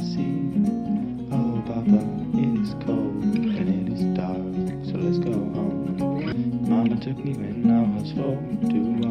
Oh, Papa, it is cold and it is dark, so let's go home. Mama took me when I was four to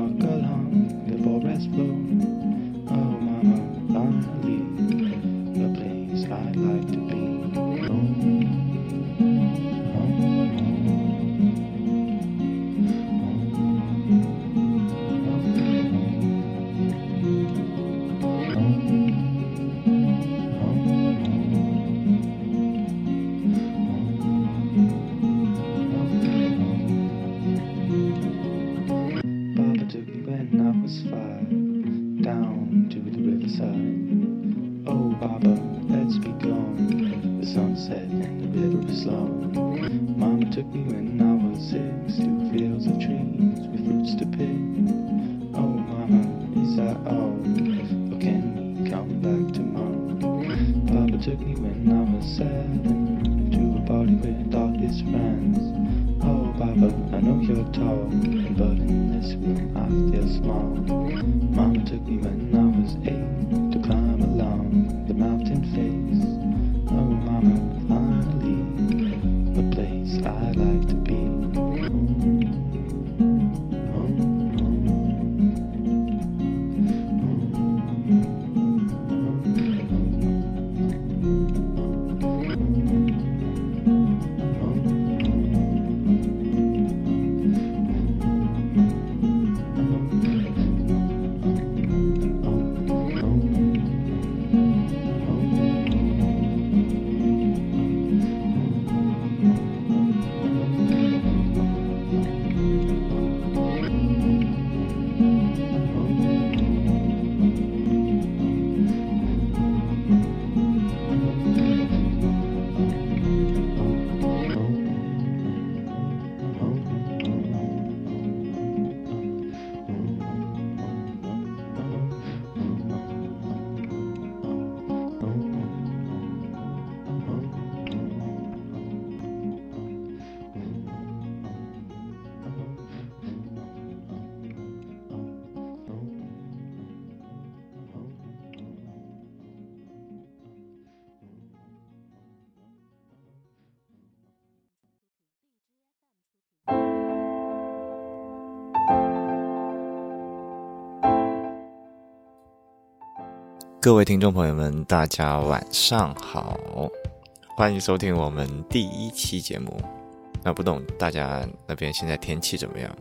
各位听众朋友们，大家晚上好，欢迎收听我们第一期节目。那不懂大家那边现在天气怎么样？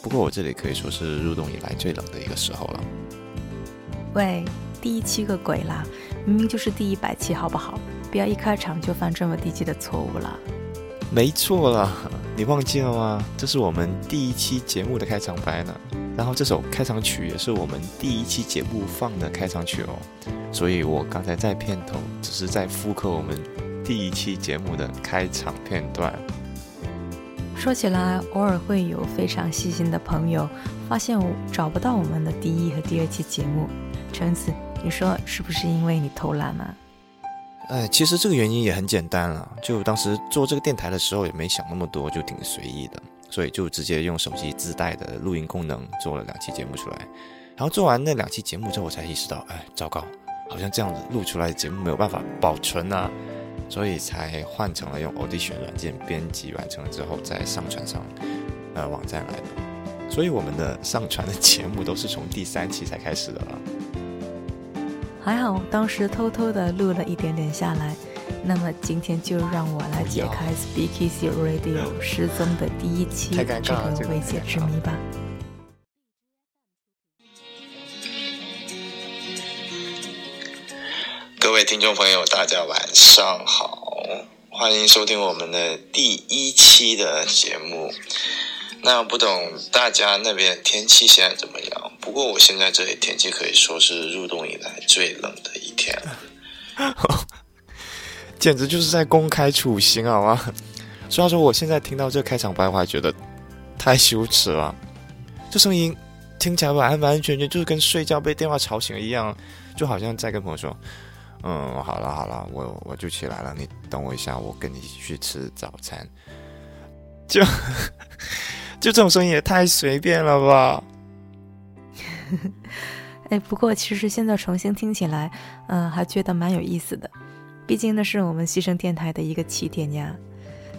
不过我这里可以说是入冬以来最冷的一个时候了。喂，第一期个鬼啦！明明就是第一百期，好不好？不要一开场就犯这么低级的错误了。没错啦，你忘记了吗？这是我们第一期节目的开场白呢。然后这首开场曲也是我们第一期节目放的开场曲哦。所以我刚才在片头只是在复刻我们第一期节目的开场片段。说起来，偶尔会有非常细心的朋友发现我找不到我们的第一和第二期节目。橙子，你说是不是因为你偷懒啊？哎，其实这个原因也很简单了，就当时做这个电台的时候也没想那么多，就挺随意的，所以就直接用手机自带的录音功能做了两期节目出来。然后做完那两期节目之后，我才意识到，哎，糟糕，好像这样子录出来的节目没有办法保存啊，所以才换成了用 Audition 软件编辑完成了之后再上传上呃网站来的。所以我们的上传的节目都是从第三期才开始的了。还好当时偷偷的录了一点点下来。那么今天就让我来解开 Speakeasy Radio 失踪的第一期这个未解之谜吧。各位听众朋友，大家晚上好，欢迎收听我们的第一期的节目。那不懂大家那边天气现在怎么样？不过我现在这里天气可以说是入冬以来最冷的一天了。简直就是在公开处刑，好吗？虽然说我现在听到这开场白，我还觉得太羞耻了。这声音听起来完完全全就是跟睡觉被电话吵醒了一样，就好像在跟朋友说：“嗯，好了好了，我我就起来了，你等我一下，我跟你去吃早餐。”就就这种声音也太随便了吧！哎，不过其实现在重新听起来，嗯，还觉得蛮有意思的。毕竟那是我们牺牲电台的一个起点呀。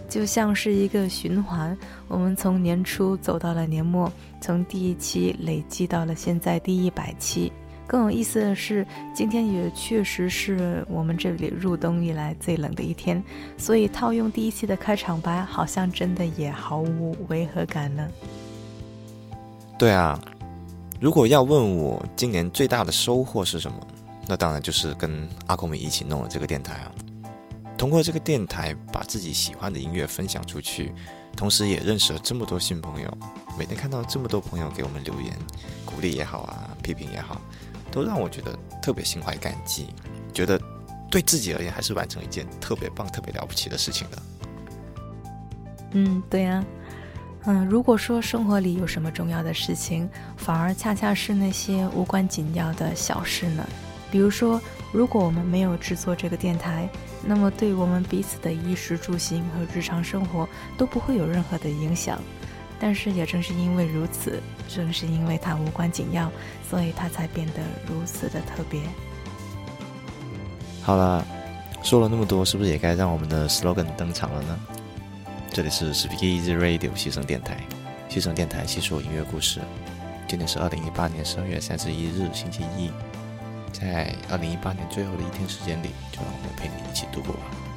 就像是一个循环，我们从年初走到了年末，从第一期累积到了现在第一百期。更有意思的是，今天也确实是我们这里入冬以来最冷的一天，所以套用第一期的开场白，好像真的也毫无违和感呢。对啊，如果要问我今年最大的收获是什么，那当然就是跟阿空米一起弄了这个电台啊。通过这个电台，把自己喜欢的音乐分享出去，同时也认识了这么多新朋友。每天看到这么多朋友给我们留言，鼓励也好啊，批评也好，都让我觉得特别心怀感激，觉得对自己而言还是完成一件特别棒、特别了不起的事情的。嗯，对呀，嗯，如果说生活里有什么重要的事情，反而恰恰是那些无关紧要的小事呢？比如说，如果我们没有制作这个电台，那么对我们彼此的衣食住行和日常生活都不会有任何的影响。但是也正是因为如此，正是因为它无关紧要，所以它才变得如此的特别。好了，说了那么多，是不是也该让我们的 slogan 登场了呢？这里是 Speak Easy Radio 西城电台，西城电台细说音乐故事。今天是二零一八年十二月三十一日，星期一。在二零一八年最后的一天时间里，就让我们陪你一起度过吧。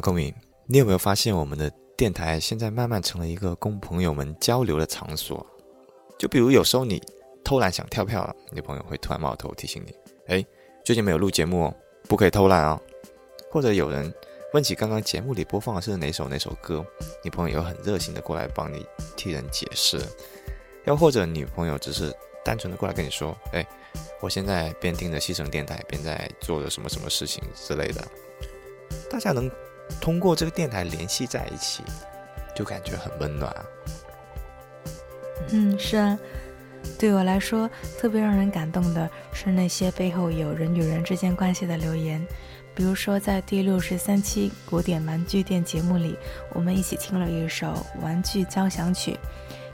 公明，你有没有发现我们的电台现在慢慢成了一个供朋友们交流的场所？就比如有时候你偷懒想跳票了，你朋友会突然冒头提醒你：“哎，最近没有录节目哦，不可以偷懒哦。”或者有人问起刚刚节目里播放的是哪首哪首歌，你朋友又很热心的过来帮你替人解释。又或者女朋友只是单纯的过来跟你说：“哎，我现在边听着西城电台，边在做着什么什么事情之类的。”大家能通过这个电台联系在一起，就感觉很温暖。嗯，是啊，对我来说，特别让人感动的是那些背后有人与人之间关系的留言。比如说，在第六十三期古典玩具店节目里，我们一起听了一首《玩具交响曲》。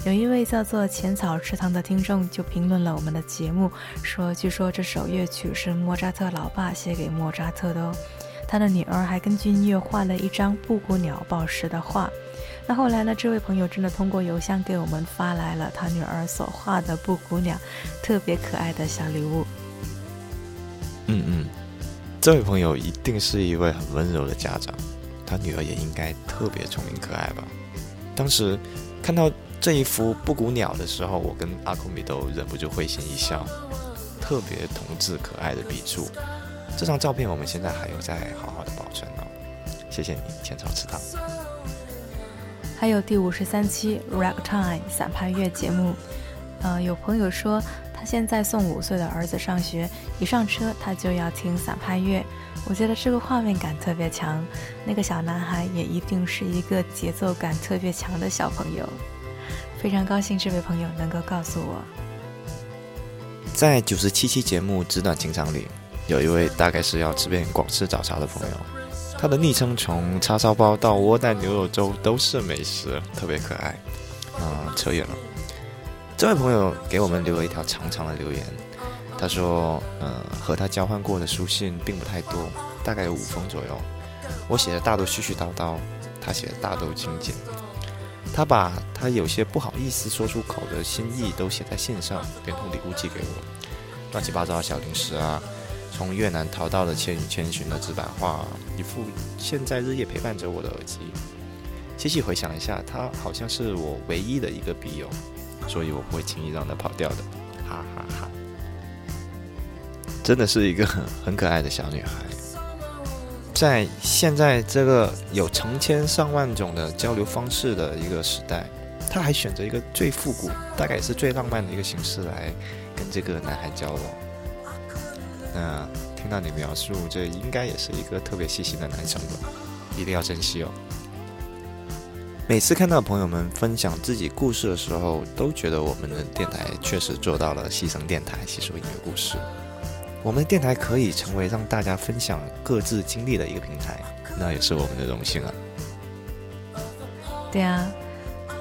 有一位叫做浅草池塘的听众就评论了我们的节目，说：“据说这首乐曲是莫扎特老爸写给莫扎特的哦，他的女儿还根据音乐画了一张布谷鸟宝石的画。”那后来呢？这位朋友真的通过邮箱给我们发来了他女儿所画的布谷鸟，特别可爱的小礼物。嗯嗯，这位朋友一定是一位很温柔的家长，他女儿也应该特别聪明可爱吧？当时看到这一幅布谷鸟的时候，我跟阿库米都忍不住会心一笑，特别童稚可爱的笔触。这张照片我们现在还有在好好的保存呢。谢谢你，浅草池塘。还有第五十三期 Ragtime 散拍乐节目，呃，有朋友说他现在送五岁的儿子上学，一上车他就要听散拍乐。我觉得这个画面感特别强，那个小男孩也一定是一个节奏感特别强的小朋友。非常高兴这位朋友能够告诉我，在九十七期节目《纸短情长》里，有一位大概是要吃遍广式早茶的朋友。他的昵称从叉烧包到窝蛋牛肉粥都是美食，特别可爱。啊，扯远了。这位朋友给我们留了一条长长的留言，他说：“呃，和他交换过的书信并不太多，大概有五封左右。我写的大都絮絮叨叨，他写的大都精简。他把他有些不好意思说出口的心意都写在信上，连同礼物寄给我，乱七八糟的小零食啊。”从越南淘到了《千与千寻》的纸板画，一副现在日夜陪伴着我的耳机。细细回想一下，她好像是我唯一的一个笔友，所以我不会轻易让她跑掉的，哈哈哈！真的是一个很可爱的小女孩。在现在这个有成千上万种的交流方式的一个时代，她还选择一个最复古，大概也是最浪漫的一个形式来跟这个男孩交往。那听到你描述，这应该也是一个特别细心的男生吧？一定要珍惜哦。每次看到朋友们分享自己故事的时候，都觉得我们的电台确实做到了牺牲电台，吸收音乐故事。我们的电台可以成为让大家分享各自经历的一个平台，那也是我们的荣幸啊。对啊。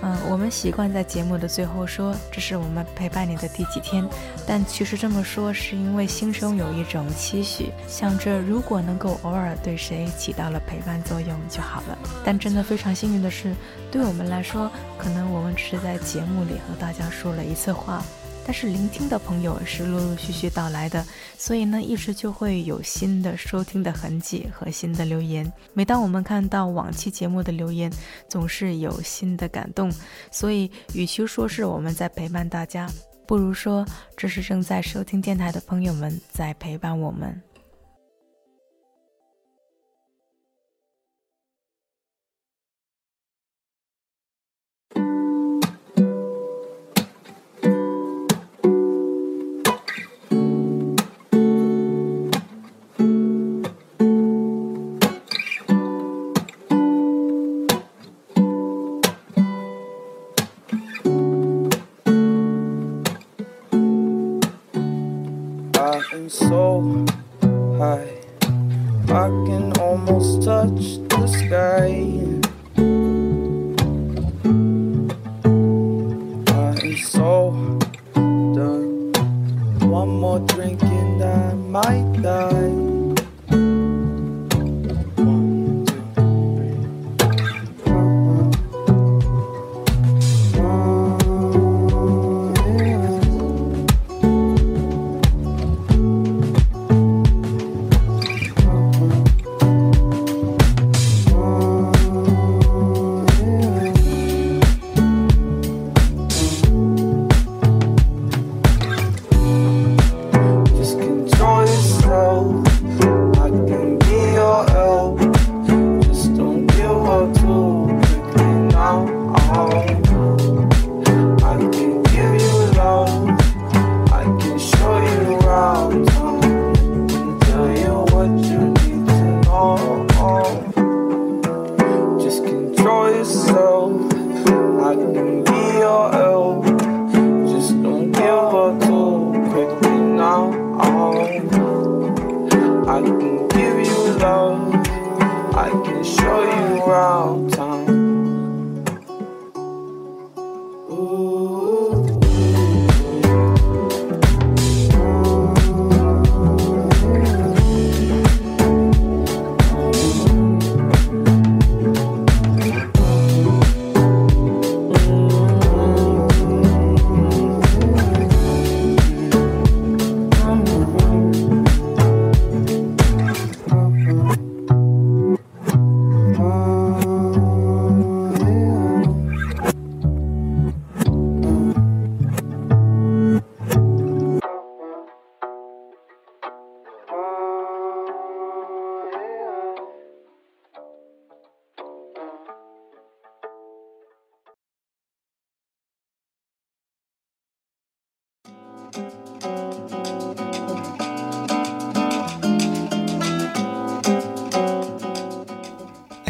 嗯，我们习惯在节目的最后说这是我们陪伴你的第几天，但其实这么说是因为心中有一种期许，想着如果能够偶尔对谁起到了陪伴作用就好了。但真的非常幸运的是，对我们来说，可能我们只是在节目里和大家说了一次话。但是聆听的朋友是陆陆续续到来的，所以呢，一直就会有新的收听的痕迹和新的留言。每当我们看到往期节目的留言，总是有新的感动。所以，与其说是我们在陪伴大家，不如说这是正在收听电台的朋友们在陪伴我们。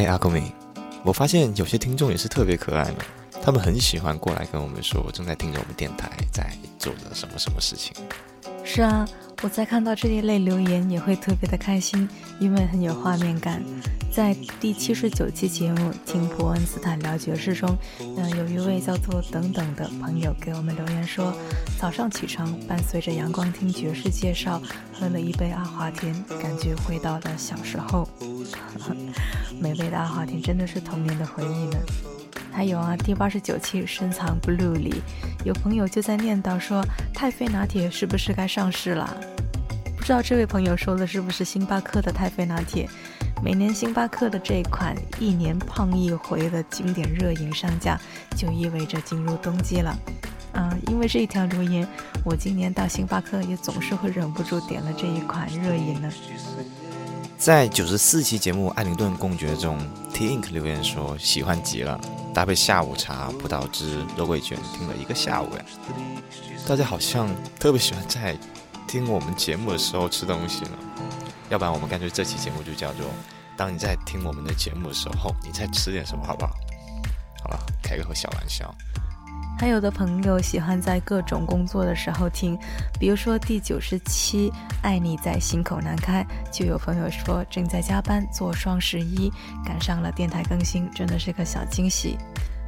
阿公明，我发现有些听众也是特别可爱的，他们很喜欢过来跟我们说正在听着我们电台在做着什么什么事情。是啊，我在看到这一类留言也会特别的开心，因为很有画面感。在第七十九期节目《听普恩斯坦聊爵士》中，嗯、有一位叫做等等的朋友给我们留言说，早上起床伴随着阳光听爵士介绍，喝了一杯阿华田，感觉回到了小时候。美味的阿华田真的是童年的回忆呢。还有啊，第八十九期深藏 blue 里，有朋友就在念叨说，太妃拿铁是不是该上市啦？不知道这位朋友说的是不是星巴克的太妃拿铁？每年星巴克的这款一年胖一回的经典热饮上架，就意味着进入冬季了。嗯、因为这一条留言，我今年到星巴克也总是会忍不住点了这一款热饮呢。在九十四期节目《艾灵顿公爵》中，T Ink 留言说喜欢极了，搭配下午茶、葡萄汁、肉桂卷，听了一个下午呀。大家好像特别喜欢在听我们节目的时候吃东西呢，要不然我们干脆这期节目就叫做“当你在听我们的节目的时候，你在吃点什么”，好不好？好了，开个小玩笑。还有的朋友喜欢在各种工作的时候听，比如说第九十七《爱你在心口难开》，就有朋友说正在加班做双十一，赶上了电台更新，真的是个小惊喜。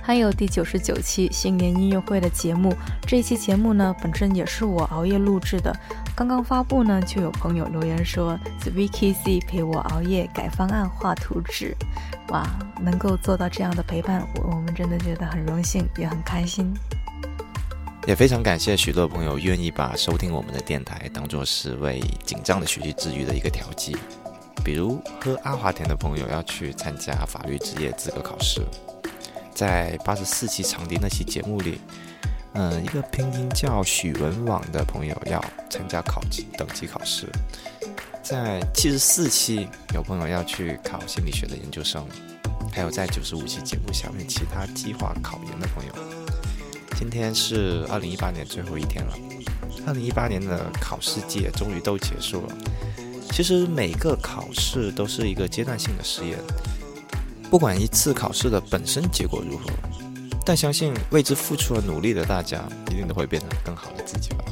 还有第九十九期新年音乐会的节目，这期节目呢本身也是我熬夜录制的，刚刚发布呢，就有朋友留言说 The Vicky Z 陪我熬夜改方案画图纸，哇，能够做到这样的陪伴，我我们真的觉得很荣幸，也很开心。也非常感谢许多朋友愿意把收听我们的电台当做是为紧张的学习治愈的一个调剂。比如喝阿华田的朋友要去参加法律职业资格考试，在八十四期长笛那期节目里，嗯，一个拼音叫许文网的朋友要参加考级等级考试，在七十四期有朋友要去考心理学的研究生，还有在九十五期节目下面其他计划考研的朋友。今天是二零一八年最后一天了，二零一八年的考试季终于都结束了。其实每个考试都是一个阶段性的试验，不管一次考试的本身结果如何，但相信为之付出了努力的大家，一定都会变成更好的自己吧。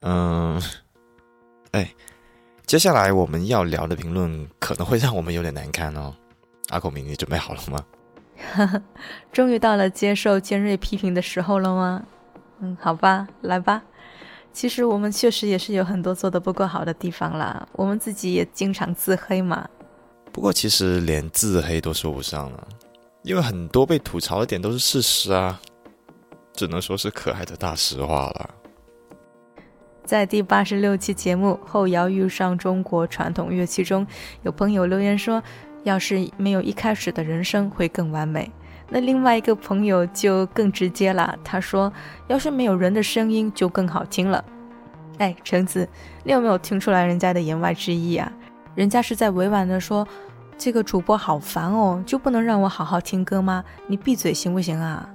嗯，哎，接下来我们要聊的评论可能会让我们有点难堪哦。阿孔明，你准备好了吗？终于到了接受尖锐批评的时候了吗？嗯，好吧，来吧。其实我们确实也是有很多做的不够好的地方啦，我们自己也经常自黑嘛，不过其实连自黑都说不上了，因为很多被吐槽的点都是事实啊，只能说是可爱的大实话了。在第八十六期节目《后摇遇上中国传统乐器》中，有朋友留言说：“要是没有一开始的人声，会更完美。”那另外一个朋友就更直接了，他说：“要是没有人的声音，就更好听了。”哎，橙子，你有没有听出来人家的言外之意啊？人家是在委婉的说：“这个主播好烦哦，就不能让我好好听歌吗？你闭嘴行不行啊？”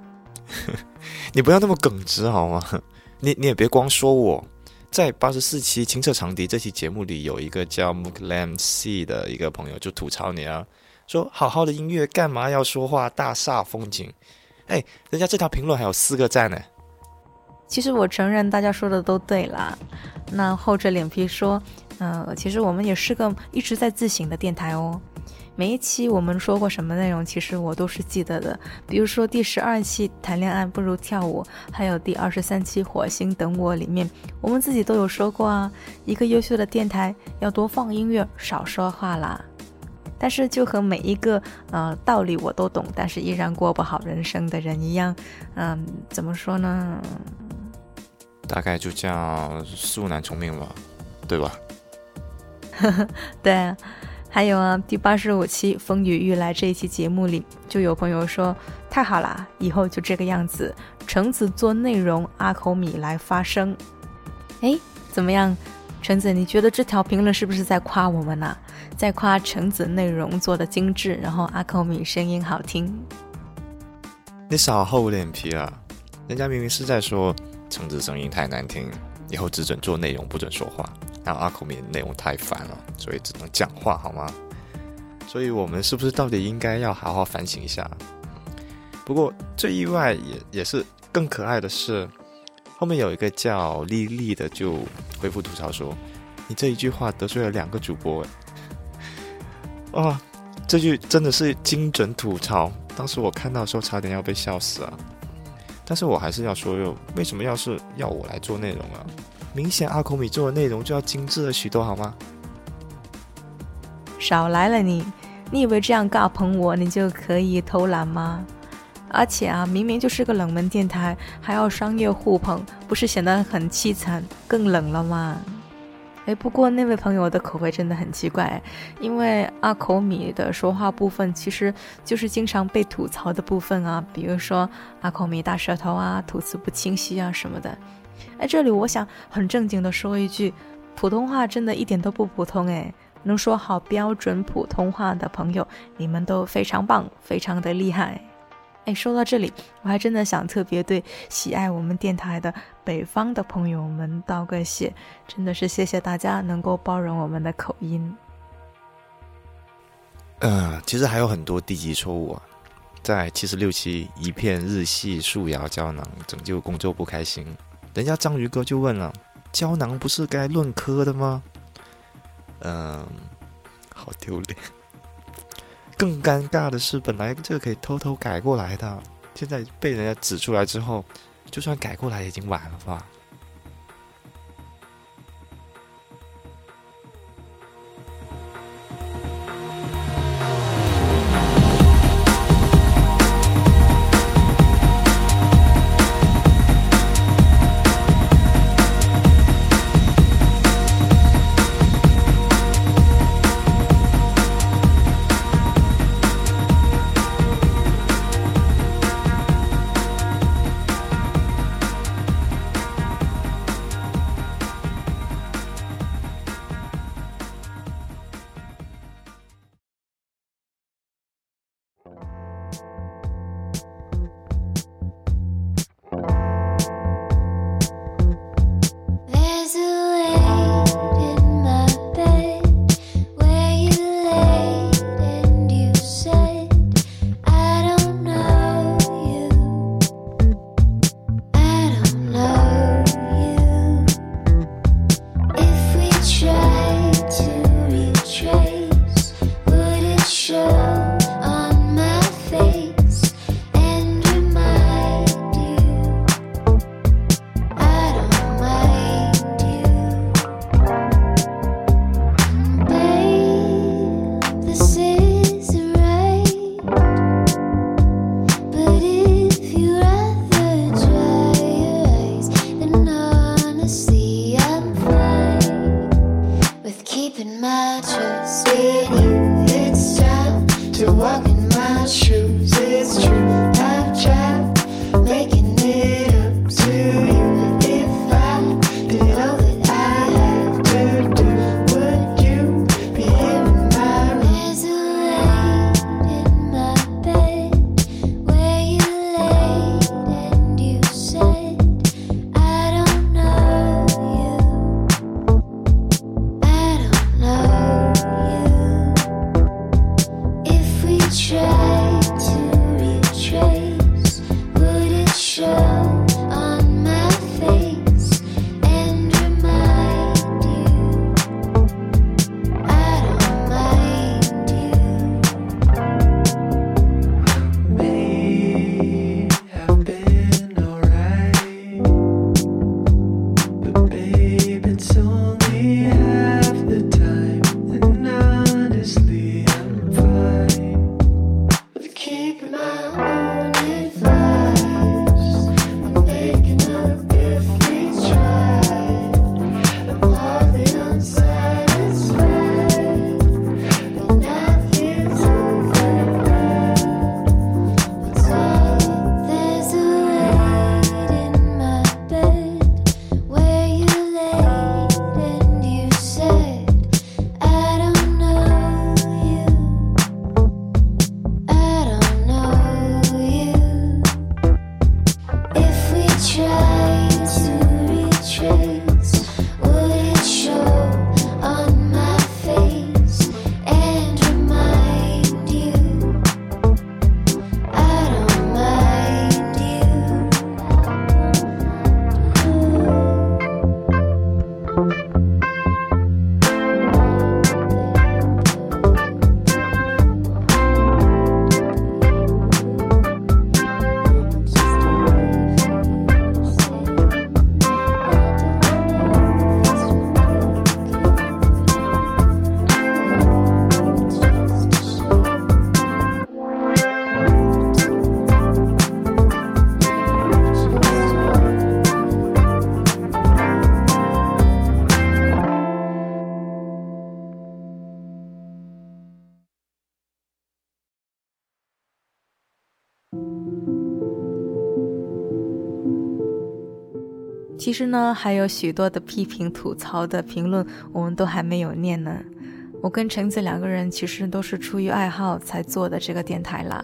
你不要那么耿直好吗？你你也别光说我，在八十四期清澈长笛这期节目里，有一个叫 Muklam C 的一个朋友就吐槽你啊。说好好的音乐干嘛要说话大煞风景？哎，人家这条评论还有四个赞呢。其实我承认大家说的都对啦。那厚着脸皮说，嗯，其实我们也是个一直在自省的电台哦。每一期我们说过什么内容，其实我都是记得的。比如说第十二期谈恋爱不如跳舞，还有第二十三期火星等我里面，我们自己都有说过啊。一个优秀的电台要多放音乐，少说话啦。但是就和每一个呃道理我都懂，但是依然过不好人生的人一样，嗯，怎么说呢？大概就叫素难从命吧，对吧？对，还有啊，第八十五期风雨欲来这一期节目里，就有朋友说太好啦，以后就这个样子，橙子做内容，阿口米来发声。哎，怎么样？橙子，你觉得这条评论是不是在夸我们呢？在夸橙子内容做的精致，然后阿口米声音好听。你少厚脸皮啊！人家明明是在说橙子声音太难听，以后只准做内容，不准说话。然后阿口米内容太烦了，所以只能讲话，好吗？所以我们是不是到底应该要好好反省一下？不过最意外也也是更可爱的是。后面有一个叫丽丽的就回复吐槽说：“你这一句话得罪了两个主播。”哇，这句真的是精准吐槽。当时我看到的时候差点要被笑死啊！但是我还是要说哟，为什么要是要我来做内容啊？明显阿孔米做的内容就要精致了许多，好吗？少来了你！你以为这样尬捧我，你就可以偷懒吗？而且啊，明明就是个冷门电台，还要商业互捧，不是显得很凄惨，更冷了吗？哎，不过那位朋友的口味真的很奇怪，因为阿口米的说话部分其实就是经常被吐槽的部分啊，比如说阿口米大舌头啊、吐词不清晰啊什么的。哎，这里我想很正经的说一句，普通话真的一点都不普通哎，能说好标准普通话的朋友，你们都非常棒，非常的厉害。哎，说到这里，我还真的想特别对喜爱我们电台的北方的朋友们道个谢，真的是谢谢大家能够包容我们的口音。呃，其实还有很多低级错误啊，在七十六期一片日系素摇胶囊拯救工作不开心，人家章鱼哥就问了：胶囊不是该论颗的吗？嗯，好丢脸。更尴尬的是，本来这个可以偷偷改过来的，现在被人家指出来之后，就算改过来已经晚了吧。实呢，还有许多的批评、吐槽的评论，我们都还没有念呢。我跟橙子两个人其实都是出于爱好才做的这个电台啦。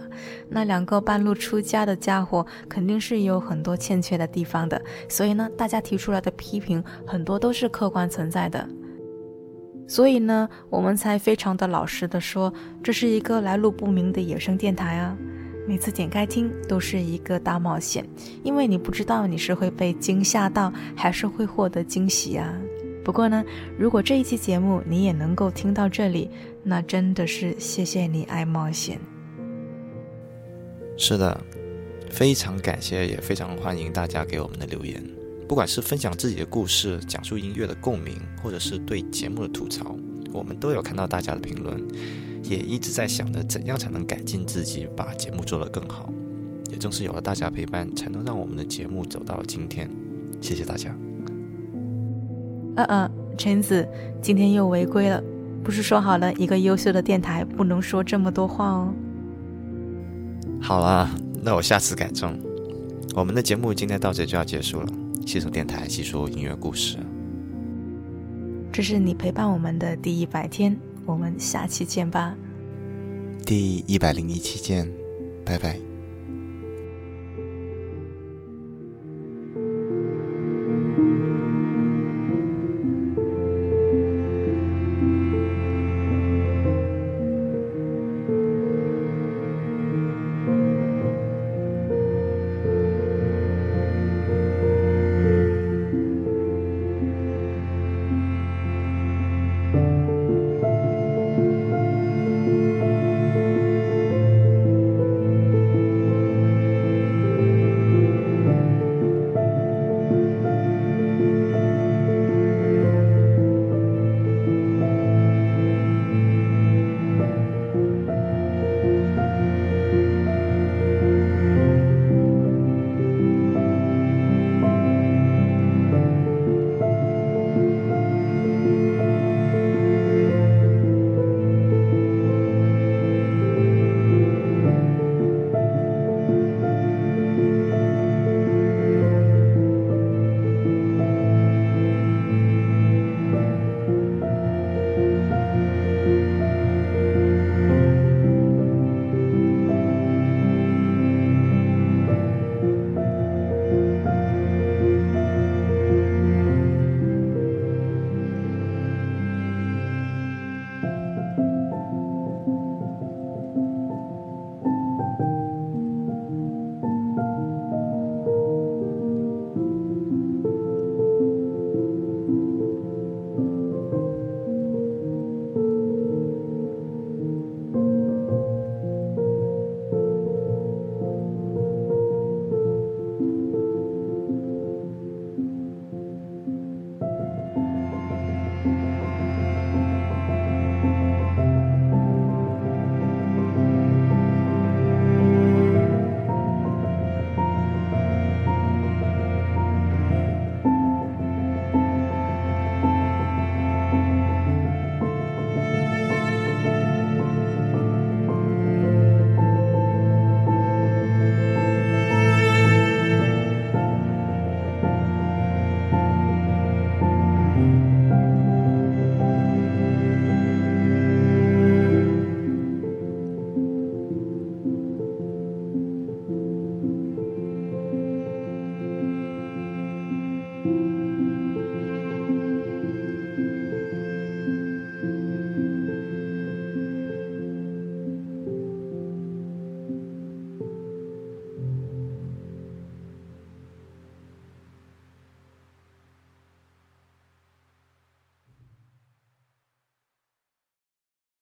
那两个半路出家的家伙，肯定是有很多欠缺的地方的。所以呢，大家提出来的批评很多都是客观存在的。所以呢，我们才非常的老实的说，这是一个来路不明的野生电台啊。每次点开听都是一个大冒险，因为你不知道你是会被惊吓到，还是会获得惊喜啊。不过呢，如果这一期节目你也能够听到这里，那真的是谢谢你爱冒险。是的，非常感谢，也非常欢迎大家给我们的留言，不管是分享自己的故事、讲述音乐的共鸣，或者是对节目的吐槽，我们都有看到大家的评论，也一直在想着怎样才能改进自己，把节目做得更好。也正是有了大家陪伴，才能让我们的节目走到了今天。谢谢大家。嗯嗯，橙子今天又违规了，不是说好了一个优秀的电台不能说这么多话哦。好啦，那我下次改正。我们的节目今天到这就要结束了，西城电台细说音乐故事。这是你陪伴我们的第一百天，我们下期见吧。第一百零一期见，拜拜。